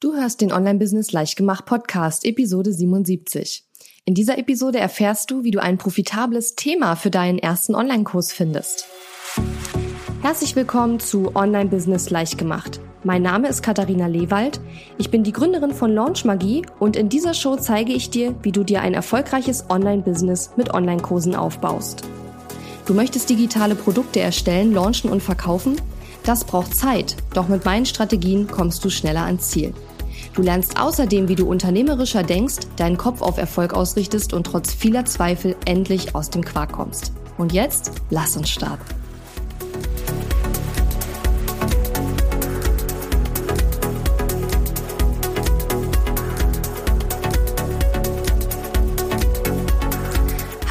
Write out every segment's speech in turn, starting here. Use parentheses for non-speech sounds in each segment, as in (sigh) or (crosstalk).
Du hörst den Online-Business Leichtgemacht Podcast, Episode 77. In dieser Episode erfährst du, wie du ein profitables Thema für deinen ersten Online-Kurs findest. Herzlich willkommen zu Online-Business Leichtgemacht. Mein Name ist Katharina Lewald. Ich bin die Gründerin von Launch Magie und in dieser Show zeige ich dir, wie du dir ein erfolgreiches Online-Business mit Online-Kursen aufbaust. Du möchtest digitale Produkte erstellen, launchen und verkaufen? Das braucht Zeit, doch mit meinen Strategien kommst du schneller ans Ziel. Du lernst außerdem, wie du unternehmerischer denkst, deinen Kopf auf Erfolg ausrichtest und trotz vieler Zweifel endlich aus dem Quark kommst. Und jetzt lass uns starten.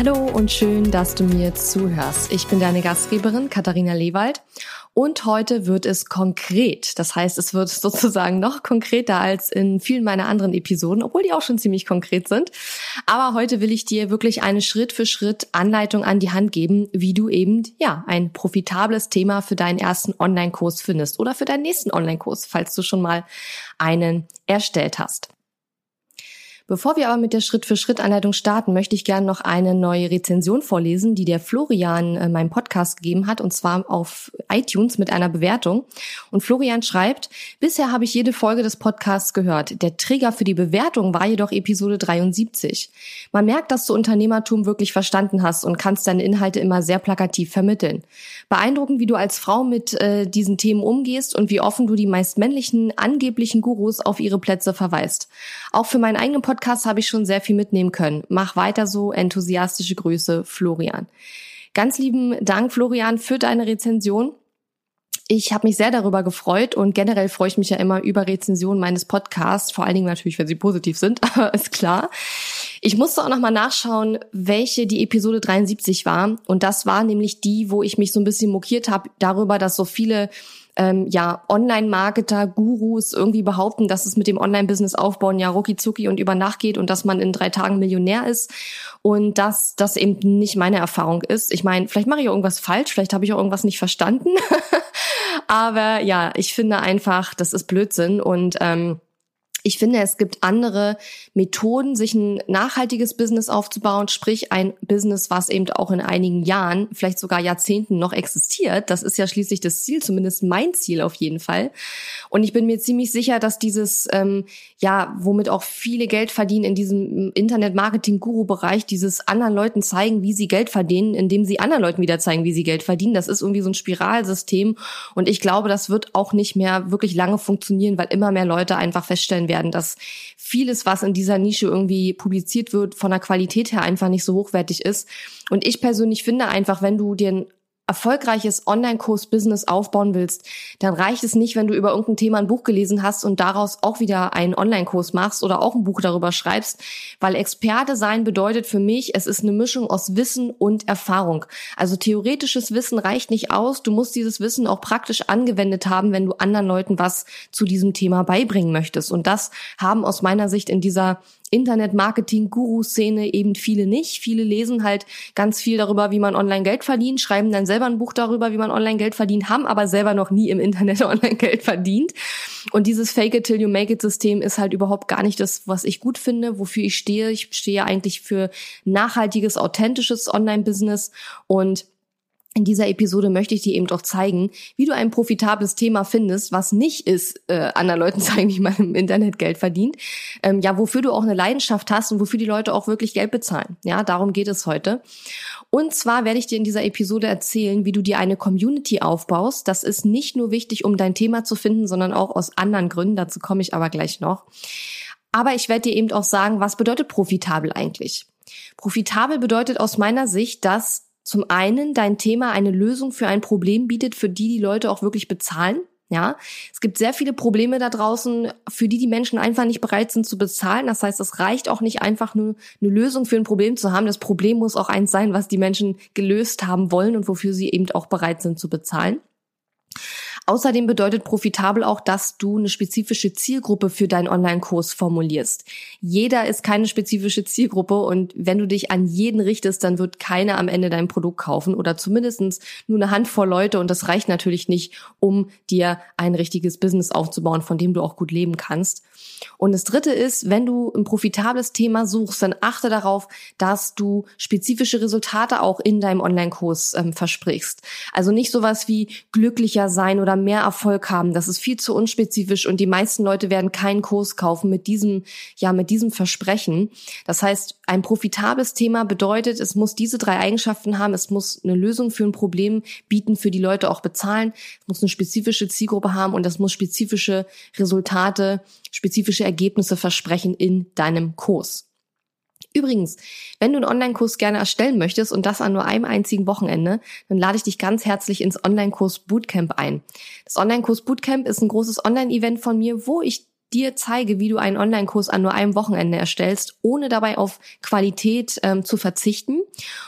Hallo und schön, dass du mir zuhörst. Ich bin deine Gastgeberin Katharina Lewald und heute wird es konkret. Das heißt, es wird (laughs) sozusagen noch konkreter als in vielen meiner anderen Episoden, obwohl die auch schon ziemlich konkret sind. Aber heute will ich dir wirklich eine Schritt für Schritt Anleitung an die Hand geben, wie du eben, ja, ein profitables Thema für deinen ersten Online-Kurs findest oder für deinen nächsten Online-Kurs, falls du schon mal einen erstellt hast. Bevor wir aber mit der Schritt-für-Schritt-Anleitung starten, möchte ich gerne noch eine neue Rezension vorlesen, die der Florian äh, meinem Podcast gegeben hat, und zwar auf iTunes mit einer Bewertung. Und Florian schreibt, bisher habe ich jede Folge des Podcasts gehört. Der Trigger für die Bewertung war jedoch Episode 73. Man merkt, dass du Unternehmertum wirklich verstanden hast und kannst deine Inhalte immer sehr plakativ vermitteln. Beeindruckend, wie du als Frau mit äh, diesen Themen umgehst und wie offen du die meist männlichen angeblichen Gurus auf ihre Plätze verweist. Auch für meinen eigenen Podcast Podcast habe ich schon sehr viel mitnehmen können. Mach weiter so. Enthusiastische Grüße, Florian. Ganz lieben Dank, Florian, für deine Rezension. Ich habe mich sehr darüber gefreut und generell freue ich mich ja immer über Rezensionen meines Podcasts, vor allen Dingen natürlich, wenn sie positiv sind, (laughs) aber ist klar. Ich musste auch nochmal nachschauen, welche die Episode 73 war und das war nämlich die, wo ich mich so ein bisschen mokiert habe darüber, dass so viele ähm, ja Online-Marketer, Gurus irgendwie behaupten, dass es mit dem Online-Business aufbauen ja rucki und über Nacht geht und dass man in drei Tagen Millionär ist und dass das eben nicht meine Erfahrung ist. Ich meine, vielleicht mache ich auch irgendwas falsch, vielleicht habe ich auch irgendwas nicht verstanden, (laughs) aber ja, ich finde einfach, das ist Blödsinn und ähm, ich finde, es gibt andere Methoden, sich ein nachhaltiges Business aufzubauen, sprich ein Business, was eben auch in einigen Jahren, vielleicht sogar Jahrzehnten noch existiert. Das ist ja schließlich das Ziel, zumindest mein Ziel auf jeden Fall. Und ich bin mir ziemlich sicher, dass dieses, ähm, ja, womit auch viele Geld verdienen in diesem Internet-Marketing-Guru-Bereich, dieses anderen Leuten zeigen, wie sie Geld verdienen, indem sie anderen Leuten wieder zeigen, wie sie Geld verdienen. Das ist irgendwie so ein Spiralsystem. Und ich glaube, das wird auch nicht mehr wirklich lange funktionieren, weil immer mehr Leute einfach feststellen werden, werden, dass vieles, was in dieser Nische irgendwie publiziert wird, von der Qualität her einfach nicht so hochwertig ist. Und ich persönlich finde einfach, wenn du dir erfolgreiches Online-Kurs-Business aufbauen willst, dann reicht es nicht, wenn du über irgendein Thema ein Buch gelesen hast und daraus auch wieder einen Online-Kurs machst oder auch ein Buch darüber schreibst, weil Experte sein bedeutet für mich, es ist eine Mischung aus Wissen und Erfahrung. Also theoretisches Wissen reicht nicht aus, du musst dieses Wissen auch praktisch angewendet haben, wenn du anderen Leuten was zu diesem Thema beibringen möchtest. Und das haben aus meiner Sicht in dieser Internet-Marketing-Guru-Szene eben viele nicht. Viele lesen halt ganz viel darüber, wie man online Geld verdient, schreiben dann selber ein Buch darüber, wie man online Geld verdient, haben aber selber noch nie im Internet (laughs) online Geld verdient. Und dieses Fake it till you make it System ist halt überhaupt gar nicht das, was ich gut finde, wofür ich stehe. Ich stehe eigentlich für nachhaltiges, authentisches Online-Business und in dieser Episode möchte ich dir eben doch zeigen, wie du ein profitables Thema findest, was nicht ist, äh, anderen Leuten zeigen, wie man im Internet Geld verdient. Ähm, ja, wofür du auch eine Leidenschaft hast und wofür die Leute auch wirklich Geld bezahlen. Ja, darum geht es heute. Und zwar werde ich dir in dieser Episode erzählen, wie du dir eine Community aufbaust. Das ist nicht nur wichtig, um dein Thema zu finden, sondern auch aus anderen Gründen. Dazu komme ich aber gleich noch. Aber ich werde dir eben auch sagen, was bedeutet profitabel eigentlich? Profitabel bedeutet aus meiner Sicht, dass zum einen dein Thema eine Lösung für ein Problem bietet, für die die Leute auch wirklich bezahlen. Ja, es gibt sehr viele Probleme da draußen, für die die Menschen einfach nicht bereit sind zu bezahlen. Das heißt, es reicht auch nicht einfach nur eine Lösung für ein Problem zu haben. Das Problem muss auch eins sein, was die Menschen gelöst haben wollen und wofür sie eben auch bereit sind zu bezahlen. Außerdem bedeutet profitabel auch, dass du eine spezifische Zielgruppe für deinen Online-Kurs formulierst. Jeder ist keine spezifische Zielgruppe und wenn du dich an jeden richtest, dann wird keiner am Ende dein Produkt kaufen oder zumindest nur eine Handvoll Leute und das reicht natürlich nicht, um dir ein richtiges Business aufzubauen, von dem du auch gut leben kannst. Und das dritte ist, wenn du ein profitables Thema suchst, dann achte darauf, dass du spezifische Resultate auch in deinem Online-Kurs ähm, versprichst. Also nicht sowas wie glücklicher sein oder mehr Erfolg haben. Das ist viel zu unspezifisch und die meisten Leute werden keinen Kurs kaufen mit diesem, ja, mit diesem Versprechen. Das heißt, ein profitables Thema bedeutet, es muss diese drei Eigenschaften haben. Es muss eine Lösung für ein Problem bieten, für die Leute auch bezahlen. Es muss eine spezifische Zielgruppe haben und es muss spezifische Resultate, spezifische Ergebnisse versprechen in deinem Kurs. Übrigens, wenn du einen Online-Kurs gerne erstellen möchtest und das an nur einem einzigen Wochenende, dann lade ich dich ganz herzlich ins Online-Kurs Bootcamp ein. Das Online-Kurs Bootcamp ist ein großes Online-Event von mir, wo ich dir zeige, wie du einen Online-Kurs an nur einem Wochenende erstellst, ohne dabei auf Qualität ähm, zu verzichten.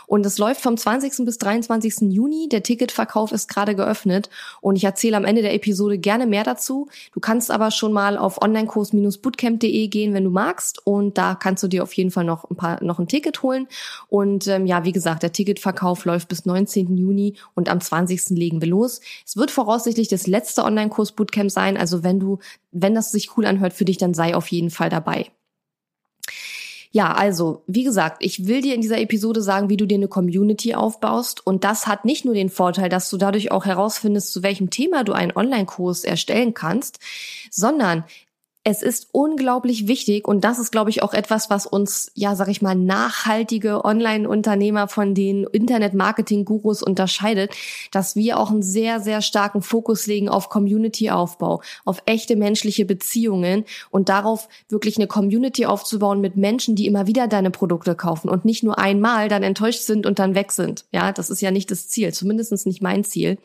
Und es läuft vom 20. bis 23. Juni. Der Ticketverkauf ist gerade geöffnet und ich erzähle am Ende der Episode gerne mehr dazu. Du kannst aber schon mal auf onlinekurs-bootcamp.de gehen, wenn du magst und da kannst du dir auf jeden Fall noch ein paar noch ein Ticket holen. Und ähm, ja, wie gesagt, der Ticketverkauf läuft bis 19. Juni und am 20. legen wir los. Es wird voraussichtlich das letzte Online-Kurs-Bootcamp sein. Also wenn du wenn das sich cool anhört für dich, dann sei auf jeden Fall dabei. Ja, also, wie gesagt, ich will dir in dieser Episode sagen, wie du dir eine Community aufbaust. Und das hat nicht nur den Vorteil, dass du dadurch auch herausfindest, zu welchem Thema du einen Online-Kurs erstellen kannst, sondern es ist unglaublich wichtig und das ist, glaube ich, auch etwas, was uns, ja, sag ich mal, nachhaltige Online-Unternehmer von den Internet-Marketing-Gurus unterscheidet, dass wir auch einen sehr, sehr starken Fokus legen auf Community-Aufbau, auf echte menschliche Beziehungen und darauf wirklich eine Community aufzubauen mit Menschen, die immer wieder deine Produkte kaufen und nicht nur einmal dann enttäuscht sind und dann weg sind. Ja, das ist ja nicht das Ziel, zumindest nicht mein Ziel.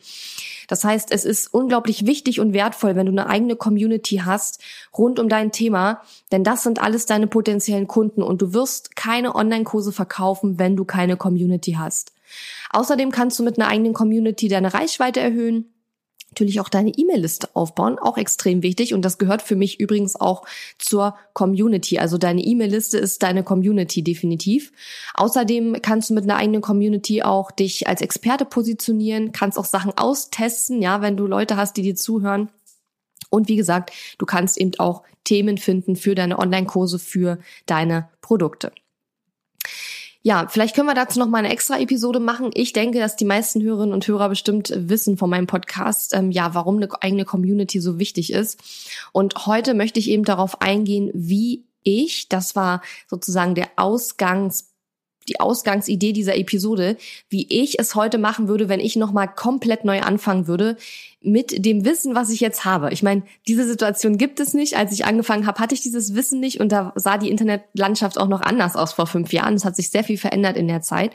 Das heißt, es ist unglaublich wichtig und wertvoll, wenn du eine eigene Community hast rund um dein Thema, denn das sind alles deine potenziellen Kunden und du wirst keine Online-Kurse verkaufen, wenn du keine Community hast. Außerdem kannst du mit einer eigenen Community deine Reichweite erhöhen natürlich auch deine E-Mail-Liste aufbauen, auch extrem wichtig. Und das gehört für mich übrigens auch zur Community. Also deine E-Mail-Liste ist deine Community definitiv. Außerdem kannst du mit einer eigenen Community auch dich als Experte positionieren, kannst auch Sachen austesten, ja, wenn du Leute hast, die dir zuhören. Und wie gesagt, du kannst eben auch Themen finden für deine Online-Kurse, für deine Produkte. Ja, vielleicht können wir dazu noch mal eine extra Episode machen. Ich denke, dass die meisten Hörerinnen und Hörer bestimmt wissen von meinem Podcast, ähm, ja, warum eine eigene Community so wichtig ist. Und heute möchte ich eben darauf eingehen, wie ich, das war sozusagen der Ausgangs die Ausgangsidee dieser Episode, wie ich es heute machen würde, wenn ich nochmal komplett neu anfangen würde mit dem Wissen, was ich jetzt habe. Ich meine, diese Situation gibt es nicht. Als ich angefangen habe, hatte ich dieses Wissen nicht und da sah die Internetlandschaft auch noch anders aus vor fünf Jahren. Es hat sich sehr viel verändert in der Zeit.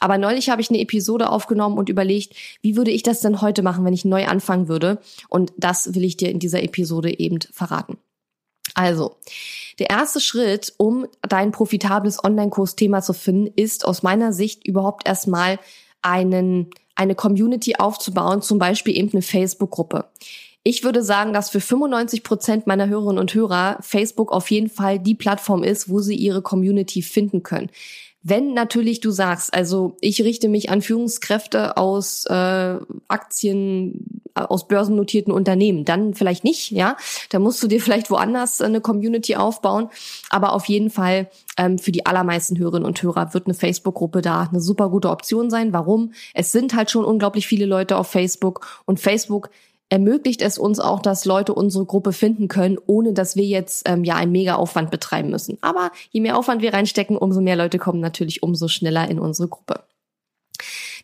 Aber neulich habe ich eine Episode aufgenommen und überlegt, wie würde ich das denn heute machen, wenn ich neu anfangen würde? Und das will ich dir in dieser Episode eben verraten. Also, der erste Schritt, um dein profitables Online-Kurs-Thema zu finden, ist aus meiner Sicht überhaupt erstmal einen, eine Community aufzubauen, zum Beispiel eben eine Facebook-Gruppe. Ich würde sagen, dass für 95 Prozent meiner Hörerinnen und Hörer Facebook auf jeden Fall die Plattform ist, wo sie ihre Community finden können. Wenn natürlich du sagst, also ich richte mich an Führungskräfte aus äh, Aktien, aus börsennotierten Unternehmen, dann vielleicht nicht, ja. Da musst du dir (laughs) vielleicht woanders eine Community aufbauen. Aber auf jeden Fall ähm, für die allermeisten Hörerinnen und Hörer wird eine Facebook-Gruppe da eine super gute Option sein. Warum? Es sind halt schon unglaublich viele Leute auf Facebook und Facebook ermöglicht es uns auch, dass Leute unsere Gruppe finden können, ohne dass wir jetzt ähm, ja einen mega Aufwand betreiben müssen. Aber je mehr Aufwand wir reinstecken, umso mehr Leute kommen natürlich umso schneller in unsere Gruppe.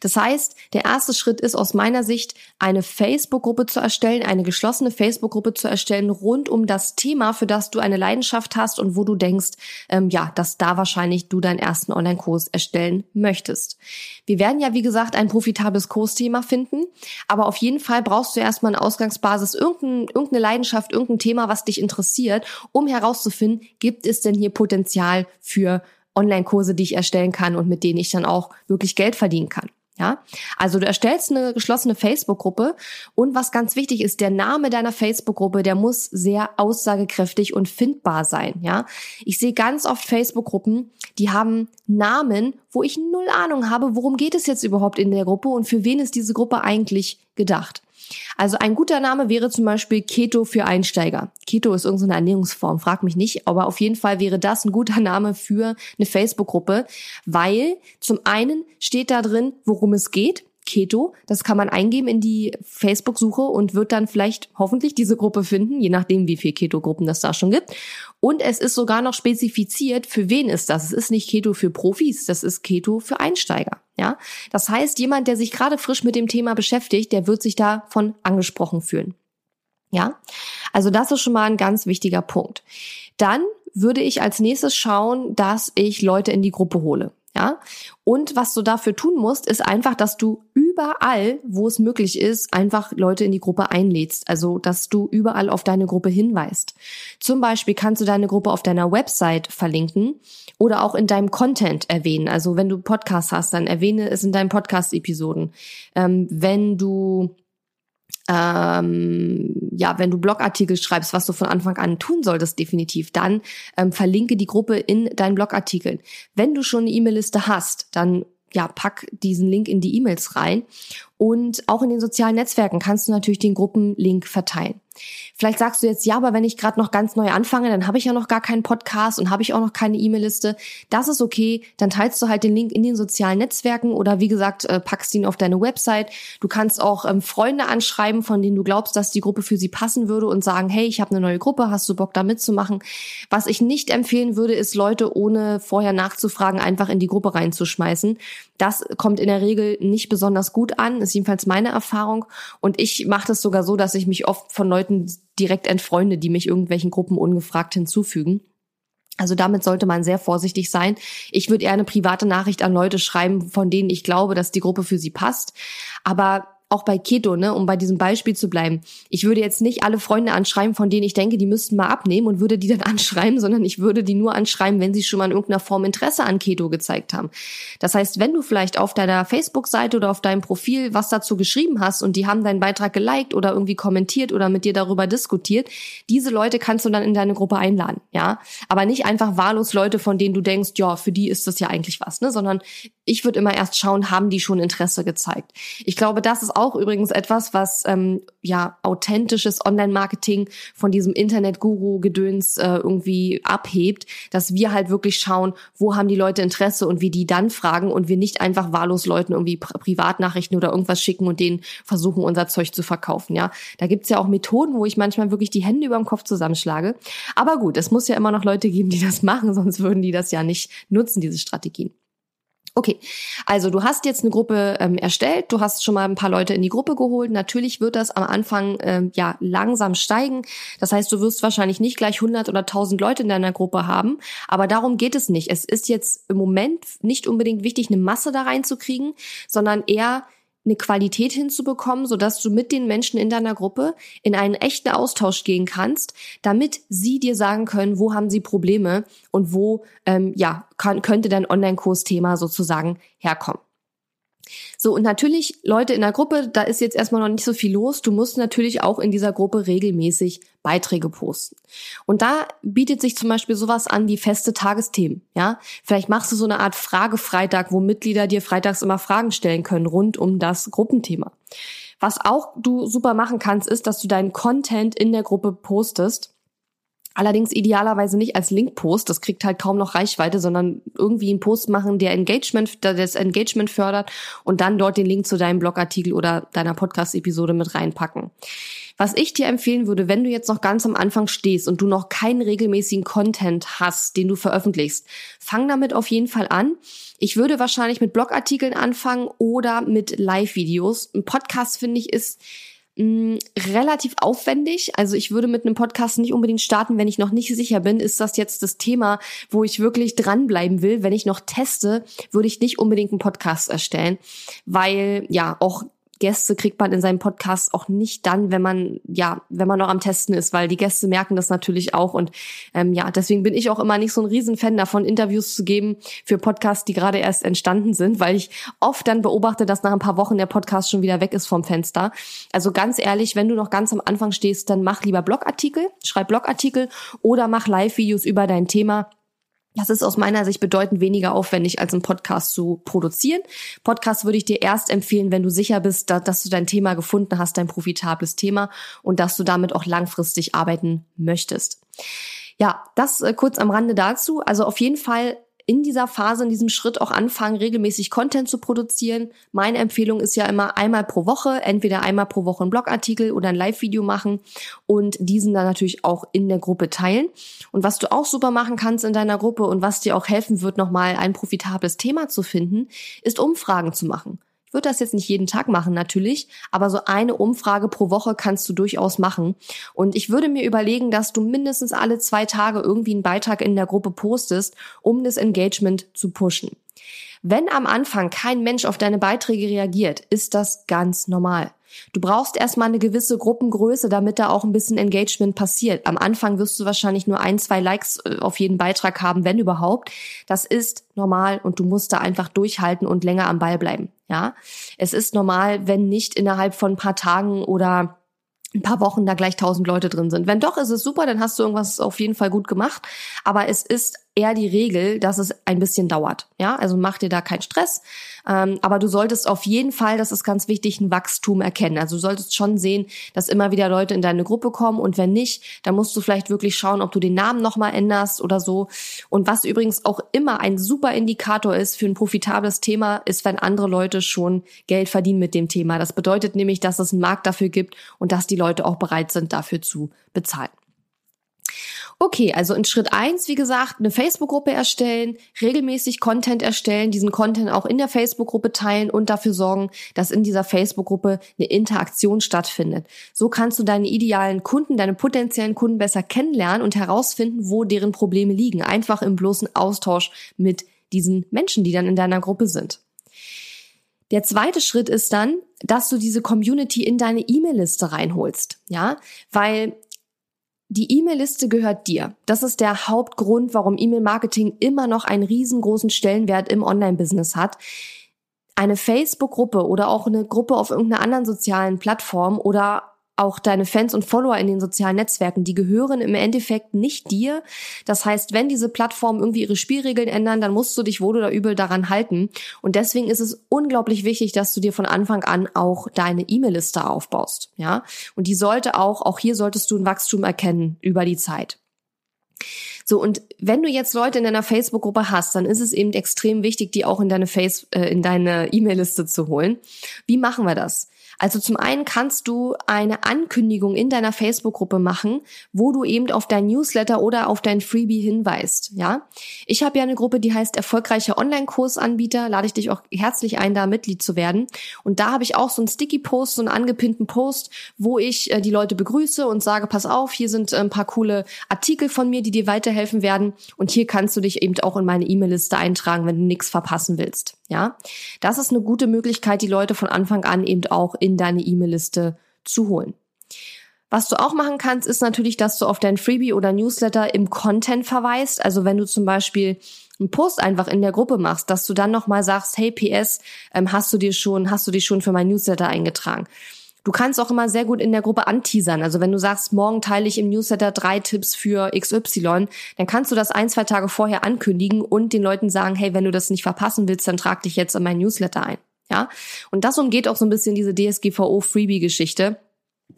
Das heißt, der erste Schritt ist aus meiner Sicht, eine Facebook-Gruppe zu erstellen, eine geschlossene Facebook-Gruppe zu erstellen rund um das Thema, für das du eine Leidenschaft hast und wo du denkst, ähm, ja, dass da wahrscheinlich du deinen ersten Online-Kurs erstellen möchtest. Wir werden ja, wie gesagt, ein profitables Kursthema finden, aber auf jeden Fall brauchst du erstmal eine Ausgangsbasis, irgendein, irgendeine Leidenschaft, irgendein Thema, was dich interessiert, um herauszufinden, gibt es denn hier Potenzial für Online-Kurse, die ich erstellen kann und mit denen ich dann auch wirklich Geld verdienen kann. Ja, also du erstellst eine geschlossene Facebook-Gruppe und was ganz wichtig ist, der Name deiner Facebook-Gruppe, der muss sehr aussagekräftig und findbar sein. Ja, ich sehe ganz oft Facebook-Gruppen, die haben Namen, wo ich null Ahnung habe, worum geht es jetzt überhaupt in der Gruppe und für wen ist diese Gruppe eigentlich gedacht. Also ein guter Name wäre zum Beispiel Keto für Einsteiger. Keto ist irgendeine Ernährungsform, frag mich nicht, aber auf jeden Fall wäre das ein guter (laughs) Name für eine Facebook-Gruppe, weil zum einen steht da drin, worum es geht. Keto. Das kann man eingeben in die Facebook-Suche und wird dann vielleicht hoffentlich diese Gruppe finden, je nachdem, wie viel Keto-Gruppen das da schon gibt. Und es ist sogar noch spezifiziert, für wen ist das. Es ist nicht Keto für Profis, das ist Keto für Einsteiger. Ja, das heißt, jemand, der sich gerade frisch mit dem Thema beschäftigt, der wird sich davon angesprochen fühlen. Ja, also das ist schon mal ein ganz wichtiger Punkt. Dann würde ich als nächstes schauen, dass ich Leute in die Gruppe hole. Ja, und was du dafür tun musst, ist einfach, dass du überall, wo es möglich ist, einfach Leute in die Gruppe einlädst. Also, dass du überall auf deine Gruppe hinweist. Zum Beispiel kannst du deine Gruppe auf deiner Website verlinken oder auch in deinem Content erwähnen. Also, wenn du Podcast hast, dann erwähne es in deinen Podcast-Episoden. Ähm, wenn du ähm, ja, wenn du Blogartikel schreibst, was du von Anfang an tun solltest, definitiv, dann ähm, verlinke die Gruppe in deinen Blogartikeln. Wenn du schon eine E-Mail-Liste hast, dann ja, pack diesen Link in die E-Mails rein. Und auch in den sozialen Netzwerken kannst du natürlich den Gruppenlink verteilen. Vielleicht sagst du jetzt, ja, aber wenn ich gerade noch ganz neu anfange, dann habe ich ja noch gar keinen Podcast und habe ich auch noch keine E-Mail-Liste. Das ist okay. Dann teilst du halt den Link in den sozialen Netzwerken oder wie gesagt, äh, packst ihn auf deine Website. Du kannst auch ähm, Freunde anschreiben, von denen du glaubst, dass die Gruppe für sie passen würde und sagen, hey, ich habe eine neue Gruppe, hast du Bock da mitzumachen? Was ich nicht empfehlen würde, ist Leute ohne vorher nachzufragen einfach in die Gruppe reinzuschmeißen. Das kommt in der Regel nicht besonders gut an, ist jedenfalls meine Erfahrung. Und ich mache das sogar so, dass ich mich oft von Leuten direkt entfreunde, die mich irgendwelchen Gruppen ungefragt hinzufügen. Also damit sollte man sehr vorsichtig sein. Ich würde eher eine private Nachricht an Leute schreiben, von denen ich glaube, dass die Gruppe für sie passt. Aber auch bei Keto, ne, um bei diesem Beispiel zu bleiben. Ich würde jetzt nicht alle Freunde anschreiben, von denen ich denke, die müssten mal abnehmen und würde die dann (laughs) anschreiben, sondern ich würde die nur anschreiben, wenn sie schon mal in irgendeiner Form Interesse an Keto gezeigt haben. Das heißt, wenn du vielleicht auf deiner Facebook-Seite oder auf deinem Profil was dazu geschrieben hast und die haben deinen Beitrag geliked oder irgendwie kommentiert oder mit dir darüber diskutiert, diese Leute kannst du dann in deine Gruppe einladen, ja. Aber nicht einfach wahllos Leute, von denen du denkst, ja, für die ist das ja eigentlich was, ne, sondern ich würde immer erst schauen, haben die schon Interesse gezeigt. Ich glaube, das ist auch übrigens etwas, was ähm, ja authentisches Online-Marketing von diesem Internet-Guru-Gedöns äh, irgendwie abhebt, dass wir halt wirklich schauen, wo haben die Leute Interesse und wie die dann fragen und wir nicht einfach wahllos Leuten irgendwie Pri Privatnachrichten oder irgendwas schicken und denen versuchen, unser Zeug zu verkaufen. Ja, da gibt's ja auch Methoden, wo ich manchmal wirklich die Hände über dem Kopf zusammenschlage. Aber gut, es muss ja immer noch Leute geben, die das (laughs) machen, sonst würden die das ja nicht nutzen, diese Strategien. Okay, also du hast jetzt eine Gruppe ähm, erstellt, du hast schon mal ein paar Leute in die Gruppe geholt. Natürlich wird das am Anfang ähm, ja langsam steigen. Das heißt, du wirst wahrscheinlich nicht gleich 100 oder 1000 Leute in deiner Gruppe haben, aber darum geht es nicht. Es ist jetzt im Moment nicht unbedingt wichtig, eine Masse da reinzukriegen, sondern eher eine Qualität hinzubekommen, sodass du mit den Menschen in deiner Gruppe in einen echten Austausch gehen kannst, damit sie dir sagen können, wo haben sie Probleme und wo ähm, ja kann, könnte dein Online-Kursthema sozusagen herkommen. So, und natürlich, Leute in der Gruppe, da ist jetzt erstmal noch nicht so viel los. Du musst natürlich auch in dieser Gruppe regelmäßig Beiträge posten. Und da bietet sich zum Beispiel sowas an wie feste Tagesthemen. Ja, vielleicht machst du so eine Art Fragefreitag, wo Mitglieder dir freitags immer Fragen stellen können rund um das Gruppenthema. Was auch du super machen kannst, ist, dass du deinen Content in der Gruppe postest Allerdings idealerweise nicht als Linkpost, das kriegt halt kaum noch Reichweite, sondern irgendwie einen Post machen, der Engagement, der das Engagement fördert und dann dort den Link zu deinem Blogartikel oder deiner Podcast-Episode mit reinpacken. Was ich dir empfehlen würde, wenn du jetzt noch ganz am Anfang stehst und du noch keinen regelmäßigen Content hast, den du veröffentlichst, fang damit auf jeden Fall an. Ich würde wahrscheinlich mit Blogartikeln anfangen oder mit Live-Videos. Ein Podcast, finde ich, ist mh, relativ aufwendig. Also ich würde mit einem Podcast nicht unbedingt starten, wenn ich noch nicht sicher bin, ist das jetzt das Thema, wo ich wirklich dranbleiben will. Wenn ich noch teste, würde ich nicht unbedingt einen Podcast erstellen, weil ja auch Gäste kriegt man in seinem Podcast auch nicht dann, wenn man ja, wenn man noch am Testen ist, weil die Gäste merken das natürlich auch und ähm, ja, deswegen bin ich auch immer nicht so ein Riesenfan davon, Interviews zu geben für Podcasts, die gerade erst entstanden sind, weil ich oft dann beobachte, dass nach ein paar Wochen der Podcast schon wieder weg ist vom Fenster. Also ganz ehrlich, wenn du noch ganz am Anfang stehst, dann mach lieber Blogartikel, schreib Blogartikel oder mach Live-Videos über dein Thema das ist aus meiner Sicht bedeutend weniger aufwendig, als einen Podcast zu produzieren. Podcast würde ich dir erst empfehlen, wenn du sicher bist, dass du dein Thema gefunden hast, dein profitables Thema und dass du damit auch langfristig arbeiten möchtest. Ja, das äh, kurz am Rande dazu. Also auf jeden Fall in dieser Phase, in diesem Schritt auch anfangen, regelmäßig Content zu produzieren. Meine Empfehlung ist ja immer einmal pro Woche, entweder einmal pro Woche ein Blogartikel oder ein Live-Video machen und diesen dann natürlich auch in der Gruppe teilen. Und was du auch super machen kannst in deiner Gruppe und was dir auch helfen wird, nochmal ein profitables Thema zu finden, ist Umfragen zu machen würde das jetzt nicht jeden Tag machen natürlich, aber so eine Umfrage pro Woche kannst du durchaus machen. Und ich würde mir überlegen, dass du mindestens alle zwei Tage irgendwie einen Beitrag in der Gruppe postest, um das Engagement zu pushen. Wenn am Anfang kein Mensch auf deine Beiträge reagiert, ist das ganz normal. Du brauchst erstmal eine gewisse Gruppengröße, damit da auch ein bisschen Engagement passiert. Am Anfang wirst du wahrscheinlich nur ein, zwei Likes äh, auf jeden Beitrag haben, wenn überhaupt. Das ist normal und du musst da einfach durchhalten und länger am Ball bleiben. Ja, es ist normal, wenn nicht innerhalb von ein paar Tagen oder ein paar Wochen da gleich tausend Leute drin sind. Wenn doch, ist es super, dann hast du irgendwas auf jeden Fall gut gemacht. Aber es ist eher die Regel, dass es ein bisschen dauert. Ja, also mach dir da keinen Stress. Ähm, aber du solltest auf jeden Fall, das ist ganz wichtig, ein Wachstum erkennen. Also du solltest schon sehen, dass immer wieder Leute in deine Gruppe kommen und wenn nicht, dann musst du vielleicht wirklich schauen, ob du den Namen nochmal änderst oder so. Und was übrigens auch immer ein super Indikator ist für ein profitables Thema, ist, wenn andere Leute schon Geld verdienen mit dem Thema. Das bedeutet nämlich, dass es einen Markt dafür gibt und dass die Leute auch bereit sind, dafür zu bezahlen. Okay, also in Schritt eins, wie gesagt, eine Facebook-Gruppe erstellen, regelmäßig Content erstellen, diesen Content auch in der Facebook-Gruppe teilen und dafür sorgen, dass in dieser Facebook-Gruppe eine Interaktion stattfindet. So kannst du deine idealen Kunden, deine potenziellen Kunden besser kennenlernen und herausfinden, wo deren Probleme liegen. Einfach im bloßen Austausch mit diesen Menschen, die dann in deiner Gruppe sind. Der zweite Schritt ist dann, dass du diese Community in deine E-Mail-Liste reinholst, ja, weil die E-Mail-Liste gehört dir. Das ist der Hauptgrund, warum E-Mail-Marketing immer noch einen riesengroßen Stellenwert im Online-Business hat. Eine Facebook-Gruppe oder auch eine Gruppe auf irgendeiner anderen sozialen Plattform oder auch deine Fans und Follower in den sozialen Netzwerken, die gehören im Endeffekt nicht dir. Das heißt, wenn diese Plattformen irgendwie ihre Spielregeln ändern, dann musst du dich wohl oder übel daran halten. Und deswegen ist es unglaublich wichtig, dass du dir von Anfang an auch deine E-Mail-Liste aufbaust. Ja, und die sollte auch, auch hier solltest du ein Wachstum erkennen über die Zeit. So, und wenn du jetzt Leute in deiner Facebook-Gruppe hast, dann ist es eben extrem wichtig, die auch in deine Face, äh, in deine E-Mail-Liste zu holen. Wie machen wir das? Also zum einen kannst du eine Ankündigung in deiner Facebook-Gruppe machen, wo du eben auf dein Newsletter oder auf dein Freebie hinweist. Ja, ich habe ja eine Gruppe, die heißt erfolgreicher Online-Kursanbieter. Lade ich dich auch herzlich ein, da Mitglied zu werden. Und da habe ich auch so einen Sticky-Post, so einen angepinnten Post, wo ich äh, die Leute begrüße und sage: Pass auf, hier sind äh, ein paar coole Artikel von mir, die dir weiterhelfen werden. Und hier kannst du dich eben auch in meine E-Mail-Liste eintragen, wenn du nichts verpassen willst. Ja, das ist eine gute Möglichkeit, die Leute von Anfang an eben auch in deine E-Mail-Liste zu holen. Was du auch machen kannst, ist natürlich, dass du auf dein Freebie oder Newsletter im Content verweist. Also wenn du zum Beispiel einen Post einfach in der Gruppe machst, dass du dann nochmal sagst, hey PS, ähm, hast du dir schon, hast du dich schon für mein Newsletter eingetragen? Du kannst auch immer sehr gut in der Gruppe anteasern. Also wenn du sagst, morgen teile ich im Newsletter drei Tipps für XY, dann kannst du das ein, zwei Tage vorher ankündigen und den Leuten sagen, hey, wenn du das nicht verpassen willst, dann trag dich jetzt in mein Newsletter ein. Ja, und das umgeht auch so ein bisschen diese DSGVO-Freebie-Geschichte,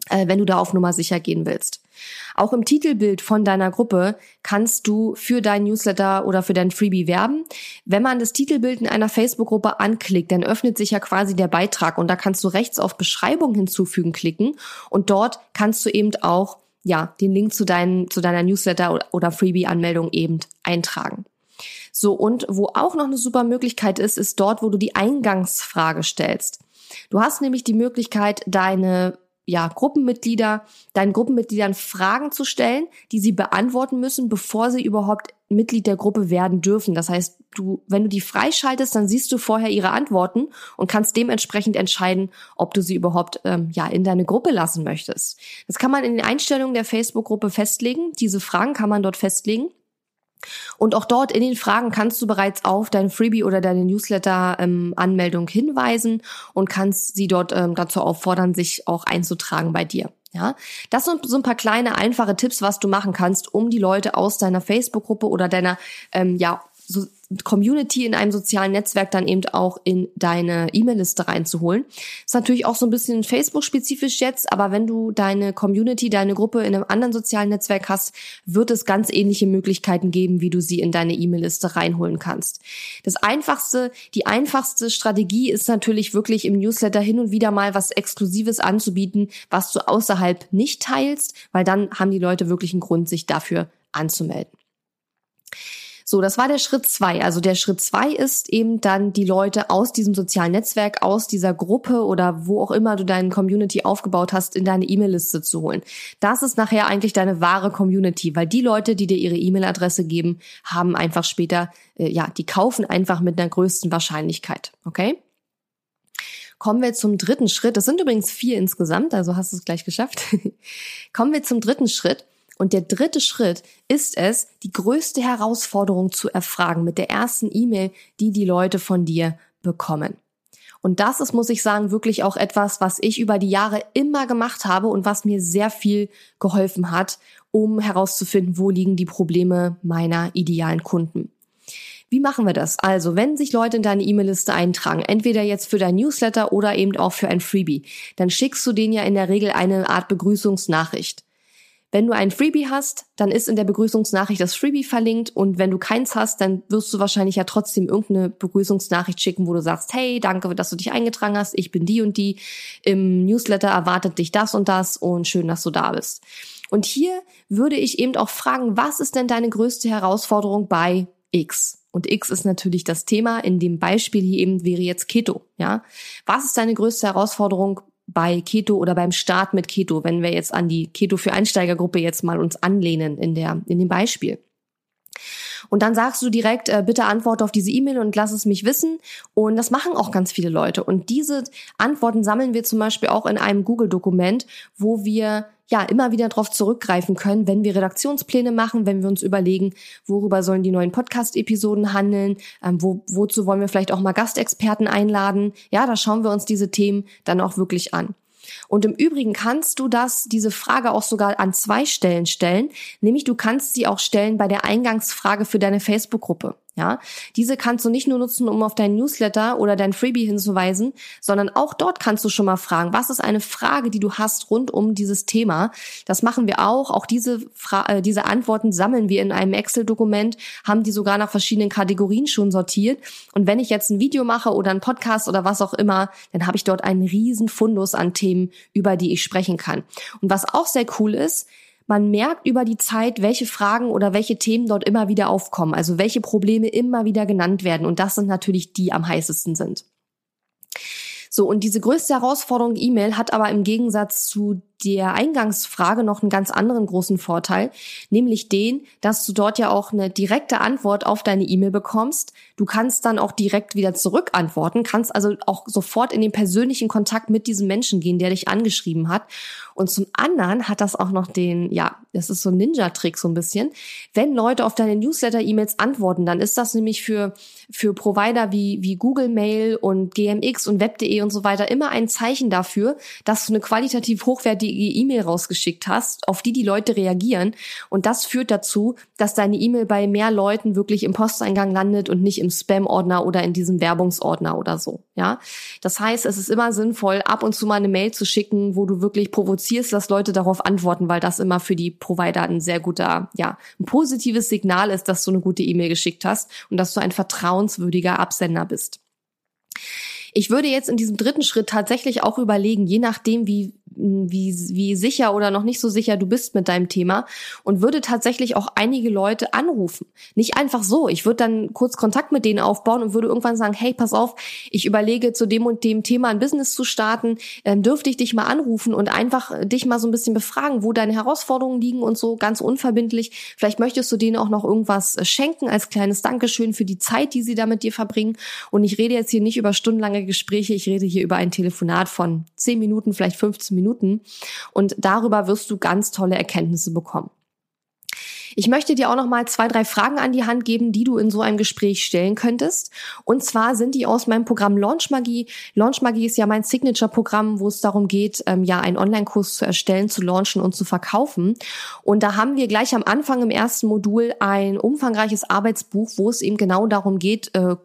äh, wenn du da auf Nummer sicher gehen willst. Auch im Titelbild von deiner Gruppe kannst du für dein Newsletter oder für dein Freebie werben. Wenn man das Titelbild in einer Facebook-Gruppe anklickt, dann öffnet sich ja quasi der Beitrag und da kannst du rechts auf Beschreibung hinzufügen klicken und dort kannst du eben auch ja, den Link zu, deinen, zu deiner Newsletter oder Freebie-Anmeldung eben eintragen. So, und wo auch noch eine super Möglichkeit ist, ist dort, wo du die Eingangsfrage stellst. Du hast nämlich die Möglichkeit, deine ja, Gruppenmitglieder, deinen Gruppenmitgliedern Fragen zu stellen, die sie beantworten müssen, bevor sie überhaupt Mitglied der Gruppe werden dürfen. Das heißt, du, wenn du die freischaltest, dann siehst du vorher ihre Antworten und kannst dementsprechend entscheiden, ob du sie überhaupt ähm, ja in deine Gruppe lassen möchtest. Das kann man in den Einstellungen der Facebook-Gruppe festlegen. Diese Fragen kann man dort festlegen. Und auch dort in den Fragen kannst du bereits auf dein Freebie oder deine Newsletter-Anmeldung ähm, hinweisen und kannst sie dort ähm, dazu auffordern, sich auch einzutragen bei dir. Ja, das sind so ein paar kleine einfache Tipps, was du machen kannst, um die Leute aus deiner Facebook-Gruppe oder deiner ähm, ja so Community in einem sozialen Netzwerk dann eben auch in deine E-Mail-Liste reinzuholen. Ist natürlich auch so ein bisschen Facebook-spezifisch jetzt, aber wenn du deine Community, deine Gruppe in einem anderen sozialen Netzwerk hast, wird es ganz ähnliche Möglichkeiten geben, wie du sie in deine E-Mail-Liste reinholen kannst. Das einfachste, die einfachste Strategie ist natürlich wirklich im Newsletter hin und wieder mal was Exklusives anzubieten, was du außerhalb nicht teilst, weil dann haben die Leute wirklich einen Grund, sich dafür anzumelden. So, das war der Schritt zwei. Also der Schritt zwei ist eben dann die Leute aus diesem sozialen Netzwerk, aus dieser Gruppe oder wo auch immer du deine Community aufgebaut hast, in deine E-Mail-Liste zu holen. Das ist nachher eigentlich deine wahre Community, weil die Leute, die dir ihre E-Mail-Adresse geben, haben einfach später, äh, ja, die kaufen einfach mit einer größten Wahrscheinlichkeit. Okay? Kommen wir zum dritten Schritt. Das sind übrigens vier insgesamt, also hast du es gleich geschafft. (laughs) Kommen wir zum dritten Schritt. Und der dritte Schritt ist es, die größte Herausforderung zu erfragen mit der ersten E-Mail, die die Leute von dir bekommen. Und das ist, muss ich sagen, wirklich auch etwas, was ich über die Jahre immer gemacht habe und was mir sehr viel geholfen hat, um herauszufinden, wo liegen die Probleme meiner idealen Kunden. Wie machen wir das? Also, wenn sich Leute in deine E-Mail-Liste eintragen, entweder jetzt für dein Newsletter oder eben auch für ein Freebie, dann schickst du denen ja in der Regel eine Art Begrüßungsnachricht. Wenn du ein Freebie hast, dann ist in der Begrüßungsnachricht das Freebie verlinkt und wenn du keins hast, dann wirst du wahrscheinlich ja trotzdem irgendeine Begrüßungsnachricht schicken, wo du sagst, hey, danke, dass du dich eingetragen hast, ich bin die und die, im Newsletter erwartet dich das und das und schön, dass du da bist. Und hier würde ich eben auch fragen, was ist denn deine größte Herausforderung bei X? Und X ist natürlich das Thema. In dem Beispiel hier eben wäre jetzt Keto, ja. Was ist deine größte Herausforderung bei Keto oder beim Start mit Keto, wenn wir jetzt an die Keto für Einsteigergruppe jetzt mal uns anlehnen in der, in dem Beispiel. Und dann sagst du direkt, äh, bitte antworte auf diese E-Mail und lass es mich wissen. Und das machen auch ganz viele Leute. Und diese Antworten sammeln wir zum Beispiel auch in einem Google-Dokument, wo wir ja immer wieder darauf zurückgreifen können, wenn wir Redaktionspläne machen, wenn wir uns überlegen, worüber sollen die neuen Podcast-Episoden handeln, ähm, wo, wozu wollen wir vielleicht auch mal Gastexperten einladen. Ja, da schauen wir uns diese Themen dann auch wirklich an. Und im Übrigen kannst du das, diese Frage auch sogar an zwei Stellen stellen, nämlich du kannst sie auch stellen bei der Eingangsfrage für deine Facebook-Gruppe. Ja, diese kannst du nicht nur nutzen, um auf deinen Newsletter oder dein Freebie hinzuweisen, sondern auch dort kannst du schon mal fragen, was ist eine Frage, die du hast rund um dieses Thema? Das machen wir auch. Auch diese, Fra äh, diese Antworten sammeln wir in einem Excel-Dokument, haben die sogar nach verschiedenen Kategorien schon sortiert. Und wenn ich jetzt ein Video mache oder einen Podcast oder was auch immer, dann habe ich dort einen riesen Fundus an Themen, über die ich sprechen kann. Und was auch sehr cool ist, man merkt über die Zeit, welche Fragen oder welche Themen dort immer wieder aufkommen, also welche Probleme immer wieder genannt werden. Und das sind natürlich die am heißesten sind. So, und diese größte Herausforderung E-Mail hat aber im Gegensatz zu der Eingangsfrage noch einen ganz anderen großen Vorteil, nämlich den, dass du dort ja auch eine direkte Antwort auf deine E-Mail bekommst. Du kannst dann auch direkt wieder zurück antworten, kannst also auch sofort in den persönlichen Kontakt mit diesem Menschen gehen, der dich angeschrieben hat. Und zum anderen hat das auch noch den, ja, das ist so ein Ninja-Trick so ein bisschen. Wenn Leute auf deine Newsletter-E-Mails antworten, dann ist das nämlich für, für Provider wie, wie Google Mail und GMX und Web.de und so weiter immer ein Zeichen dafür, dass du eine qualitativ hochwertige E-Mail rausgeschickt hast, auf die die Leute reagieren. Und das führt dazu, dass deine E-Mail bei mehr Leuten wirklich im Posteingang landet und nicht im Spam-Ordner oder in diesem Werbungsordner oder so. Ja, das heißt, es ist immer sinnvoll, ab und zu mal eine Mail zu schicken, wo du wirklich provozierst, dass Leute darauf antworten, weil das immer für die Provider ein sehr guter, ja, ein positives Signal ist, dass du eine gute E-Mail geschickt hast und dass du ein vertrauenswürdiger Absender bist. Ich würde jetzt in diesem dritten Schritt tatsächlich auch überlegen, je nachdem, wie, wie, wie sicher oder noch nicht so sicher du bist mit deinem Thema und würde tatsächlich auch einige Leute anrufen. Nicht einfach so. Ich würde dann kurz Kontakt mit denen aufbauen und würde irgendwann sagen, hey, pass auf, ich überlege zu dem und dem Thema ein Business zu starten, ähm, dürfte ich dich mal anrufen und einfach dich mal so ein bisschen befragen, wo deine Herausforderungen liegen und so ganz unverbindlich. Vielleicht möchtest du denen auch noch irgendwas äh, schenken als kleines Dankeschön für die Zeit, die sie da mit dir verbringen. Und ich rede jetzt hier nicht über stundenlange Gespräche, ich rede hier über ein Telefonat von 10 Minuten, vielleicht 15 Minuten. Und darüber wirst du ganz tolle Erkenntnisse bekommen. Ich möchte dir auch noch mal zwei, drei Fragen an die Hand geben, die du in so einem Gespräch stellen könntest. Und zwar sind die aus meinem Programm Launch Magie. Launch Magie ist ja mein Signature-Programm, wo es darum geht, ähm, ja einen Online-Kurs zu erstellen, zu launchen und zu verkaufen. Und da haben wir gleich am Anfang im ersten Modul ein umfangreiches Arbeitsbuch, wo es eben genau darum geht, äh,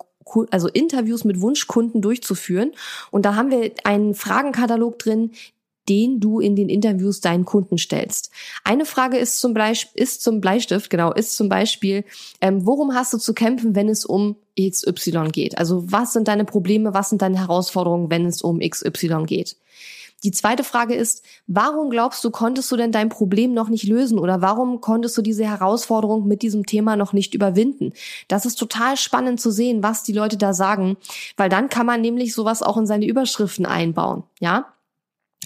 also Interviews mit Wunschkunden durchzuführen. Und da haben wir einen Fragenkatalog drin, den du in den Interviews deinen Kunden stellst. Eine Frage ist zum Beispiel, ist zum Bleistift, genau, ist zum Beispiel, ähm, worum hast du zu kämpfen, wenn es um XY geht? Also was sind deine Probleme, was sind deine Herausforderungen, wenn es um XY geht? Die zweite Frage ist, warum glaubst du, konntest du denn dein Problem noch nicht lösen oder warum konntest du diese Herausforderung mit diesem Thema noch nicht überwinden? Das ist total spannend zu sehen, was die Leute da sagen, weil dann kann man nämlich sowas auch in seine Überschriften einbauen, ja?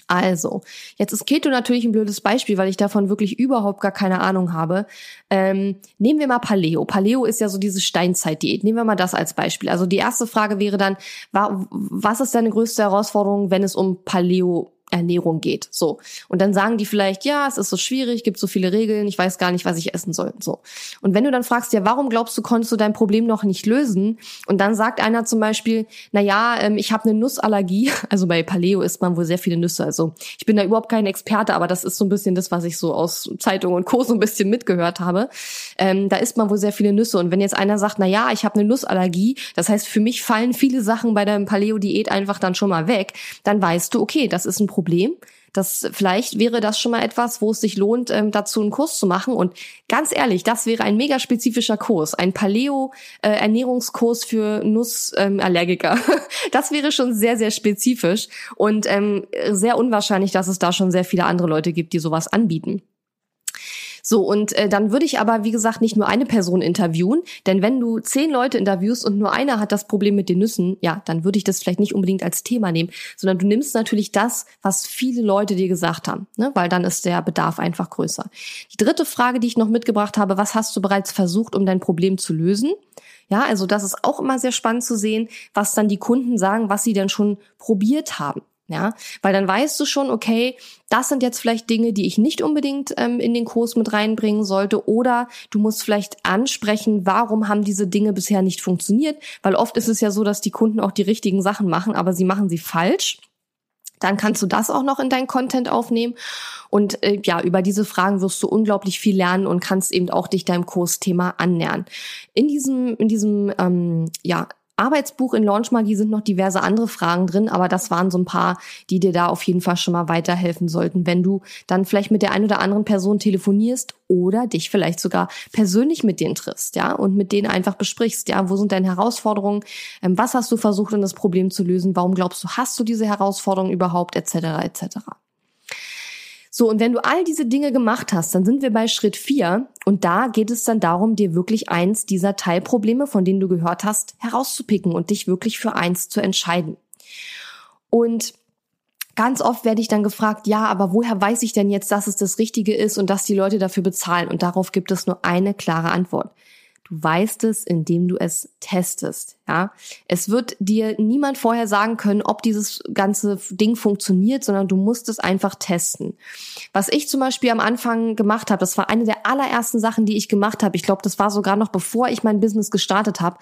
Also, jetzt ist Keto natürlich ein blödes Beispiel, weil ich davon wirklich überhaupt gar keine Ahnung habe. Ähm, nehmen wir mal Paleo. Paleo ist ja so diese Steinzeitdiät. Nehmen wir mal das als Beispiel. Also die erste Frage wäre dann, was ist deine größte Herausforderung, wenn es um Paleo Ernährung geht. So. Und dann sagen die vielleicht, ja, es ist so schwierig, gibt so viele Regeln, ich weiß gar nicht, was ich essen soll. So. Und wenn du dann fragst, ja, warum glaubst du, konntest du dein Problem noch nicht lösen? Und dann sagt einer zum Beispiel, na ja, ähm, ich habe eine Nussallergie. (laughs) Also bei Paleo isst man wohl sehr viele Nüsse. Also ich bin da überhaupt kein Experte, aber das ist so ein bisschen das, was ich so aus Zeitung und Co. so ein bisschen mitgehört habe. Ähm, da isst man wohl sehr viele Nüsse. Und wenn jetzt einer sagt, na ja, ich habe eine Nussallergie, das heißt, für mich fallen viele Sachen bei der Paleo-Diät einfach dann schon mal weg, dann weißt du, okay, das ist ein Problem Problem. Das vielleicht wäre das schon mal etwas, wo es sich lohnt, ähm, dazu einen Kurs zu machen. Und ganz ehrlich, das wäre ein mega spezifischer Kurs, ein Paleo-Ernährungskurs äh, für Nussallergiker. Ähm, (laughs) das wäre schon sehr, sehr spezifisch und ähm, sehr unwahrscheinlich, dass es da schon sehr viele andere Leute gibt, die sowas anbieten. So, und äh, dann würde ich aber, wie gesagt, nicht nur eine Person interviewen, denn wenn du zehn Leute interviewst und nur einer hat das Problem mit den Nüssen, ja, dann würde ich das vielleicht nicht unbedingt als Thema nehmen, sondern du nimmst natürlich das, was viele Leute dir gesagt haben, ne? weil dann ist der Bedarf einfach größer. Die dritte Frage, die ich noch mitgebracht habe, was hast du bereits versucht, um dein Problem zu lösen? Ja, also das ist auch immer sehr spannend zu sehen, was dann die Kunden sagen, was sie denn schon probiert haben. Ja, weil dann weißt du schon, okay, das sind jetzt vielleicht Dinge, die ich nicht unbedingt ähm, in den Kurs mit reinbringen sollte. Oder du musst vielleicht ansprechen, warum haben diese Dinge bisher nicht funktioniert? Weil oft ist es ja so, dass die Kunden auch die richtigen Sachen machen, aber sie machen sie falsch. Dann kannst du das auch noch in dein Content aufnehmen. Und äh, ja, über diese Fragen wirst du unglaublich viel lernen und kannst eben auch dich deinem Kursthema annähern. In diesem, in diesem ähm, ja, Arbeitsbuch in Launch Magie sind noch diverse andere Fragen drin, aber das waren so ein paar, die dir da auf jeden Fall schon mal weiterhelfen sollten, wenn du dann vielleicht mit der einen oder anderen Person telefonierst oder dich vielleicht sogar persönlich mit denen triffst, ja, und mit denen einfach besprichst, ja, wo sind deine Herausforderungen, ähm, was hast du versucht, um das Problem zu lösen, warum glaubst du, hast du diese Herausforderungen überhaupt, etc., etc. So, und wenn du all diese Dinge gemacht hast, dann sind wir bei Schritt vier und da geht es dann darum, dir wirklich eins dieser Teilprobleme, von denen du gehört hast, herauszupicken und dich wirklich für eins zu entscheiden. Und ganz oft werde ich dann gefragt, ja, aber woher weiß ich denn jetzt, dass es das Richtige ist und dass die Leute dafür bezahlen? Und darauf gibt es nur eine klare Antwort. Du weißt es, indem du es testest. Ja, es wird dir niemand vorher sagen können, ob dieses ganze Ding funktioniert, sondern du musst es einfach testen. Was ich zum Beispiel am Anfang gemacht habe, das war eine der allerersten Sachen, die ich gemacht habe. Ich glaube, das war sogar noch bevor ich mein Business gestartet habe.